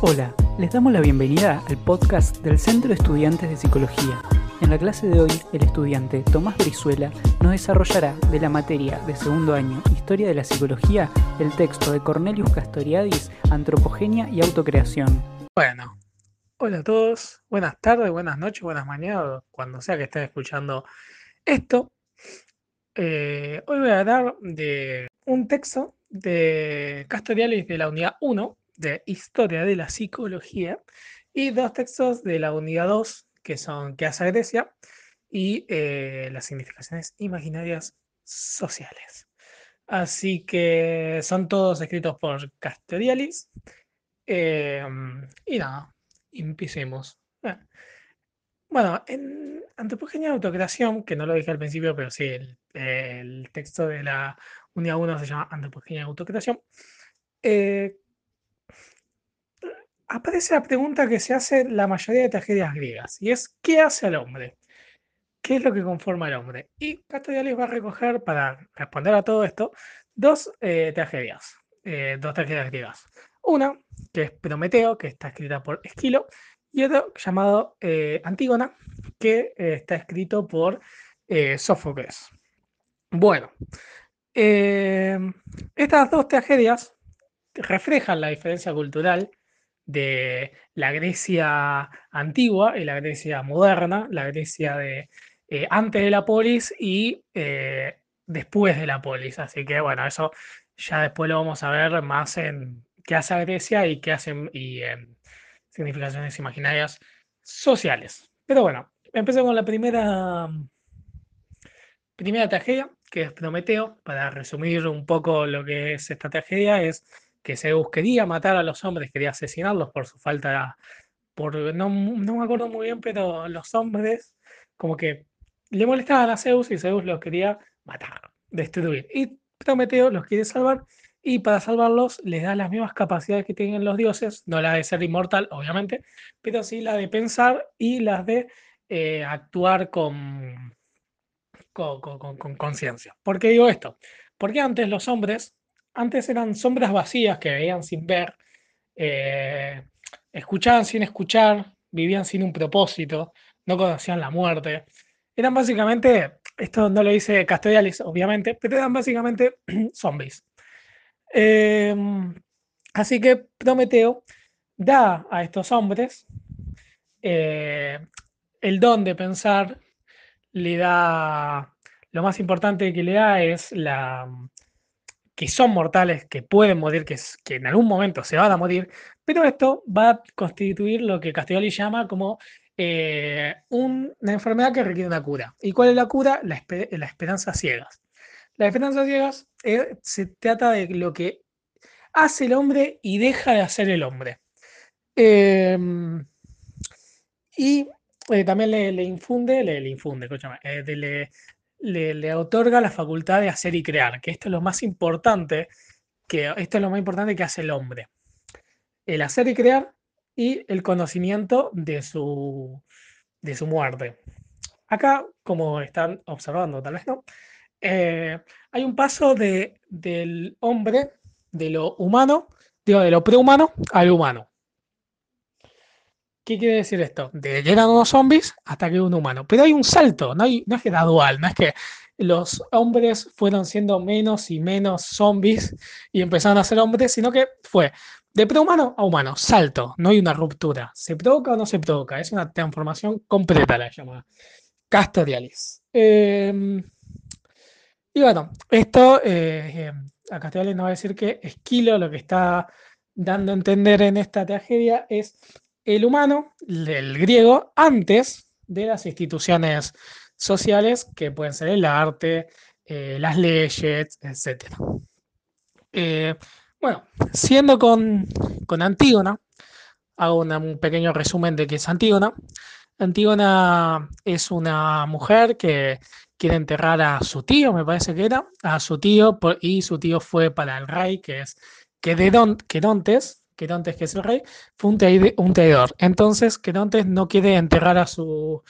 Hola, les damos la bienvenida al podcast del Centro de Estudiantes de Psicología. En la clase de hoy, el estudiante Tomás Brizuela nos desarrollará de la materia de segundo año Historia de la Psicología el texto de Cornelius Castoriadis, Antropogenia y Autocreación. Bueno, hola a todos, buenas tardes, buenas noches, buenas mañanas, cuando sea que estén escuchando esto. Eh, hoy voy a hablar de un texto de Castoriadis de la unidad 1 de Historia de la Psicología y dos textos de la unidad 2 que son ¿Qué hace Grecia? y eh, las significaciones imaginarias sociales. Así que son todos escritos por Castorialis. Em, y nada, empecemos. Ah, bueno, en Antropogenia de Autocreación, que no lo dije al principio, pero sí, el, texto de la unidad 1 se llama Antropogenia de Autocreación. Eh, aparece la pregunta que se hace la mayoría de tragedias griegas, y es ¿qué hace el hombre? ¿Qué es lo que conforma al hombre? Y Castoriadis va a recoger, para responder a todo esto, dos eh, tragedias, eh, dos tragedias griegas. Una, que es Prometeo, que está escrita por Esquilo, y otro llamado eh, Antígona, que está escrito por Sófocles. Bueno, estas dos tragedias reflejan la diferencia cultural de la Grecia antigua y la Grecia moderna, la Grecia de eh, antes de la polis y eh, después de la polis. Así que bueno, eso ya después lo vamos a ver más en qué hace Grecia y qué hacen y en significaciones imaginarias sociales. Pero bueno, empecemos con la primera, primera tragedia, que es Prometeo. Para resumir un poco lo que es esta tragedia, es que Zeus quería matar a los hombres, quería asesinarlos por su falta, por, no, no me acuerdo muy bien, pero los hombres como que le molestaban a Zeus y Zeus los quería matar, destruir. Y Prometeo los quiere salvar y para salvarlos les da las mismas capacidades que tienen los dioses, no la de ser inmortal, obviamente, pero sí la de pensar y las de eh, actuar con con conciencia. ¿Por qué digo esto? Porque antes los hombres antes eran sombras vacías que veían sin ver, eh, escuchaban sin escuchar, vivían sin un propósito, no conocían la muerte. Eran básicamente, esto no lo dice Castellalis, obviamente, pero eran básicamente zombies. Em, así que Prometeo da a estos hombres eh, el don de pensar, le da, lo más importante que le da es la, que son mortales, que pueden morir, que, que en algún momento se van a morir, pero esto va a constituir lo que Castelloli llama como eh, una enfermedad que requiere una cura. ¿Y cuál es la cura? La, esperanza ciegas. La esperanza ciegas eh, se trata de lo que hace el hombre y deja de hacer el hombre. Em, y eh, también le, infunde, le, infunde, le, le, otorga la facultad de hacer y crear, que esto es lo más importante, que esto es lo más importante que hace el hombre. El hacer y crear y el conocimiento de su, de su muerte. Acá, como están observando, tal vez no, eh, hay un paso de, del hombre, de lo humano, digo, de lo prehumano al humano. ¿Qué quiere decir esto? De llegan unos zombies hasta que un humano. Pero hay un salto, no, hay, no es gradual, no es que los hombres fueron siendo menos y menos zombies y empezaron a ser hombres, sino que fue de prehumano a humano, salto, no hay una ruptura. ¿Se provoca o no se provoca? Es una transformación completa, la llama Castorialis. Em, y bueno, esto eh, a Castorialis nos va a decir que Esquilo lo que está dando a entender en esta tragedia es el humano, el griego, antes de las instituciones sociales que pueden ser el arte, eh, las leyes, etc. Eh, bueno, siendo con, con Antígona, hago un pequeño resumen de qué es Antígona. Antígona es una mujer que quiere enterrar a su tío, me parece que era, a su tío, y su tío fue para el rey, que es Querontes, Querontes, que es el rey, fue un, traidor. Entonces, Querontes no quiere enterrar a su,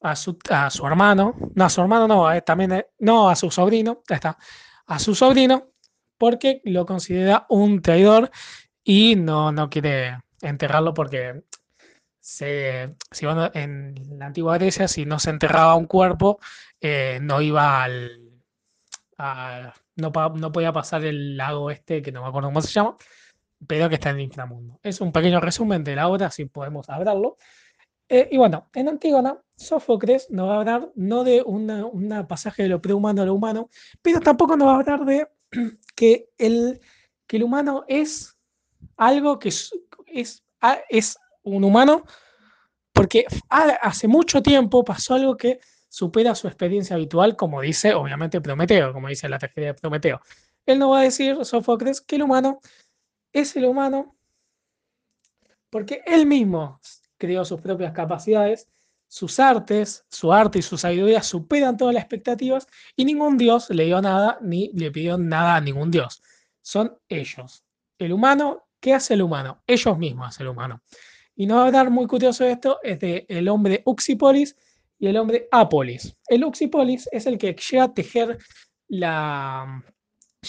a su, a su hermano, no, a su hermano no, también, no, a su sobrino, ya está, a su sobrino, porque lo considera un traidor y no, no quiere enterrarlo porque se, si en la antigua Grecia, si no se enterraba un cuerpo, eh, no iba al. no, no, podía pasar el lago este, que no me acuerdo cómo se llama, pero que está en el inframundo. Es un pequeño resumen de la obra, si podemos hablarlo. Eh, y bueno, en Antígona, Sófocles nos va a hablar no de un pasaje de lo prehumano a lo humano, pero tampoco nos va a hablar de que el, que el humano es algo que es, es, es un humano, porque hace mucho tiempo pasó algo que supera su experiencia habitual, como dice obviamente Prometeo, como dice la tragedia de Prometeo. Él no va a decir, Sófocles, que el humano es el humano porque él mismo creó sus propias capacidades, sus artes, su arte y su sabiduría superan todas las expectativas y ningún dios le dio nada ni le pidió nada a ningún dios. Son ellos. El humano, ¿qué hace el humano? Ellos mismos hacen el humano. Y no va a hablar muy curioso de esto, es de el hombre Uxipolis y el hombre Apolis. El Uxipolis es el que llega a tejer la,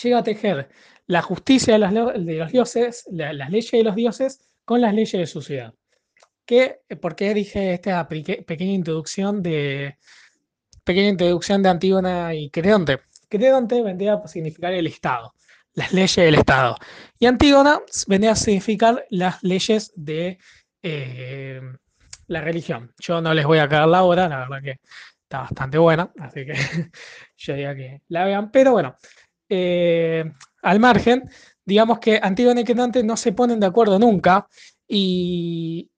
llega a tejer la justicia de, los dioses, las leyes de los dioses con las leyes de su ciudad. ¿Qué, ¿Por qué dije esta pequeña introducción de pequeña introducción de Antígona y Creonte? Creonte vendría a significar el Estado, las leyes del Estado. Y Antígona vendría a significar las leyes de eh, la religión. Yo no les voy a caer la hora, la verdad que está bastante buena, así que yo diría que la vean. Pero bueno, eh, al margen, digamos que Antígona y no se ponen de acuerdo nunca y,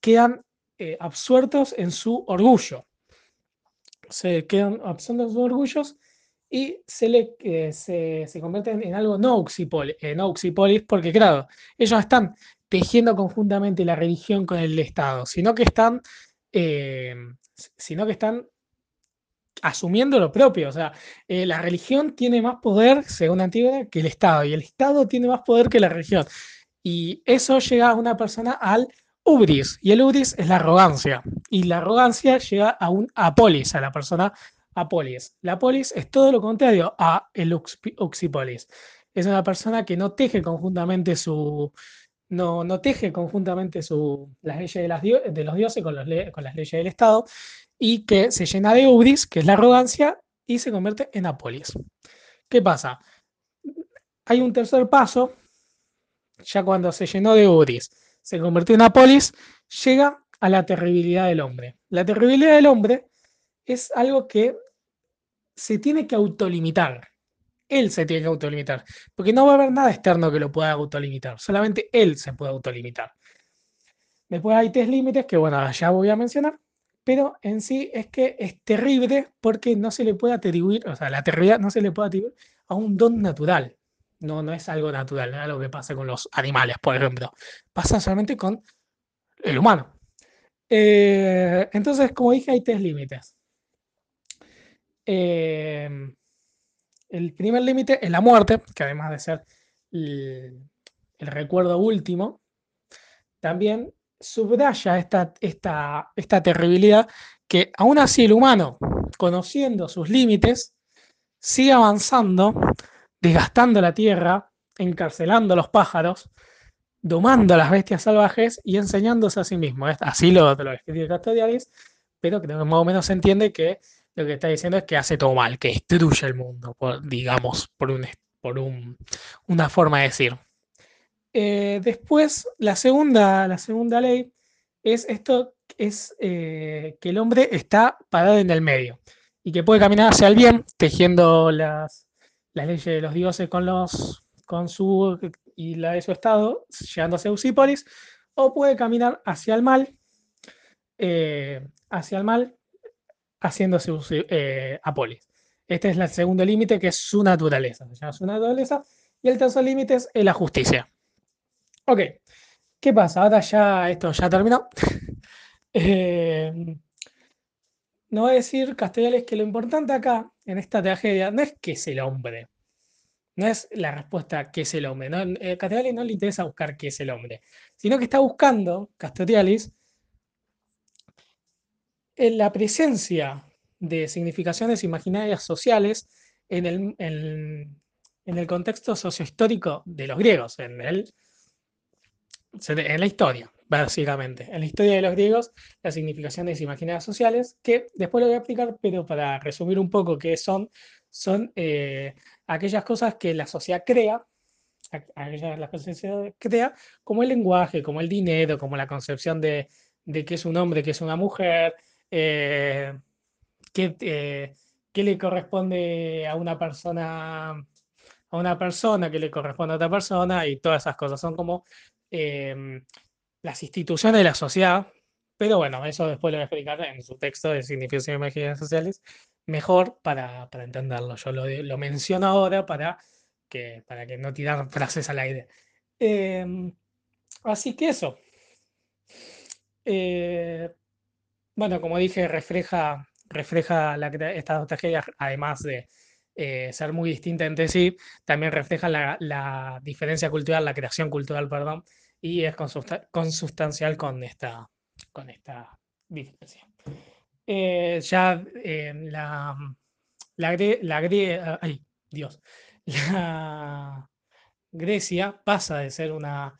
quedan eh, absueltos en su orgullo. Se quedan absueltos en sus orgullos y se, le, se, convierten en algo no oxipolis, no porque claro, ellos están tejiendo conjuntamente la religión con el Estado, sino que están, eh, sino que están asumiendo lo propio. O sea, eh, la religión tiene más poder, según Antígona, que el Estado, y el Estado tiene más poder que la religión. Y eso llega a una persona al ubris, y el ubris es la arrogancia, y la arrogancia llega a un apolis, a la persona apolis. La polis es todo lo contrario a el uxipolis. Es una persona que no teje conjuntamente su, no, teje conjuntamente las leyes de, los dioses con, las leyes del Estado y que se llena de ubris, que es la arrogancia, y se convierte en apolis. ¿Qué pasa? Hay un tercer paso, ya cuando se llenó de ubris, se convirtió en apolis, llega a la terribilidad del hombre. La terribilidad del hombre es algo que se tiene que autolimitar él se tiene que autolimitar, porque no va a haber nada externo que lo pueda autolimitar, solamente él se puede autolimitar. Después hay tres límites que, bueno, ya voy a mencionar, pero en sí es que es terrible porque no se le puede atribuir, o sea, la terribilidad no se le puede atribuir a un don natural. No, no es algo natural, no es algo que pasa con los animales, por ejemplo. Pasa solamente con el humano. Eh, entonces, como dije, hay tres límites. Eh, el primer límite es la muerte, que además de ser el, recuerdo último, también subraya esta, esta, esta terribilidad que aún así el humano, conociendo sus límites, sigue avanzando, desgastando la tierra, encarcelando a los pájaros, domando a las bestias salvajes y enseñándose a sí mismo. Así lo, lo escribe Castoriadis, pero creo que más o menos se entiende que lo que está diciendo es que hace todo mal, que destruye el mundo, digamos, por, un, por una forma de decir. Eh, después, la segunda, la segunda ley es esto, es eh, que el hombre está parado en el medio y que puede caminar hacia el bien, tejiendo las, leyes de los dioses con, los, con su y la de su estado, llegando a Usípolis, o puede caminar hacia el mal, eh, hacia el mal, haciéndose eh, Apolis. Este es el segundo límite, que es su naturaleza. Se llama su naturaleza. Y el tercer límite es la justicia. Ok, ¿qué pasa? Ahora ya esto ya terminó. eh, no voy a decir, Castellales, que lo importante acá, en esta tragedia, no es qué es el hombre. No es la respuesta qué es el hombre. ¿no? Eh, no le interesa buscar qué es el hombre, sino que está buscando, Castellales, en la presencia de significaciones imaginarias sociales en el, en, el contexto sociohistórico de los griegos, en el, en la historia, básicamente. En la historia de los griegos, la significación de imaginarias sociales, que después lo voy a explicar, pero para resumir un poco qué son, son eh, aquellas cosas que la sociedad crea, aquellas las cosas que como el lenguaje, como el dinero, como la concepción de, de qué es un hombre, qué es una mujer, eh, qué, eh, qué le corresponde a una persona a una persona que le corresponde a otra persona y todas esas cosas. Son como Em, las instituciones de la sociedad, pero bueno, eso después lo voy a explicar en su texto de significación de imágenes sociales, mejor para, entenderlo. Yo lo, menciono ahora para que, para que no tirar frases al aire. Em, así que eso. Eh, bueno, como dije, refleja, refleja estas dos tragedias, además de eh, ser muy distintas entre sí, también refleja la, la, diferencia cultural, la creación cultural, perdón, y es consustancial con esta, con esta diferencia. Eh, ya eh, la, la, ay, Dios, la Grecia pasa de ser una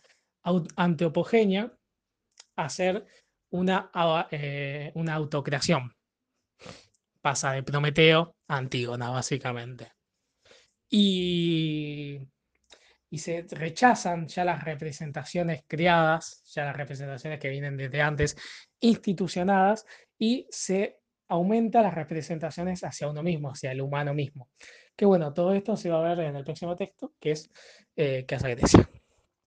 antropogenia a ser una, eh, una autocreación. Pasa de Prometeo a Antígona, básicamente. Y y se rechazan ya las representaciones creadas, ya las representaciones que vienen desde antes, institucionadas, y se aumenta las representaciones hacia uno mismo, hacia el humano mismo. Que bueno, todo esto se va a ver en el próximo texto, que es eh, Casa Grecia.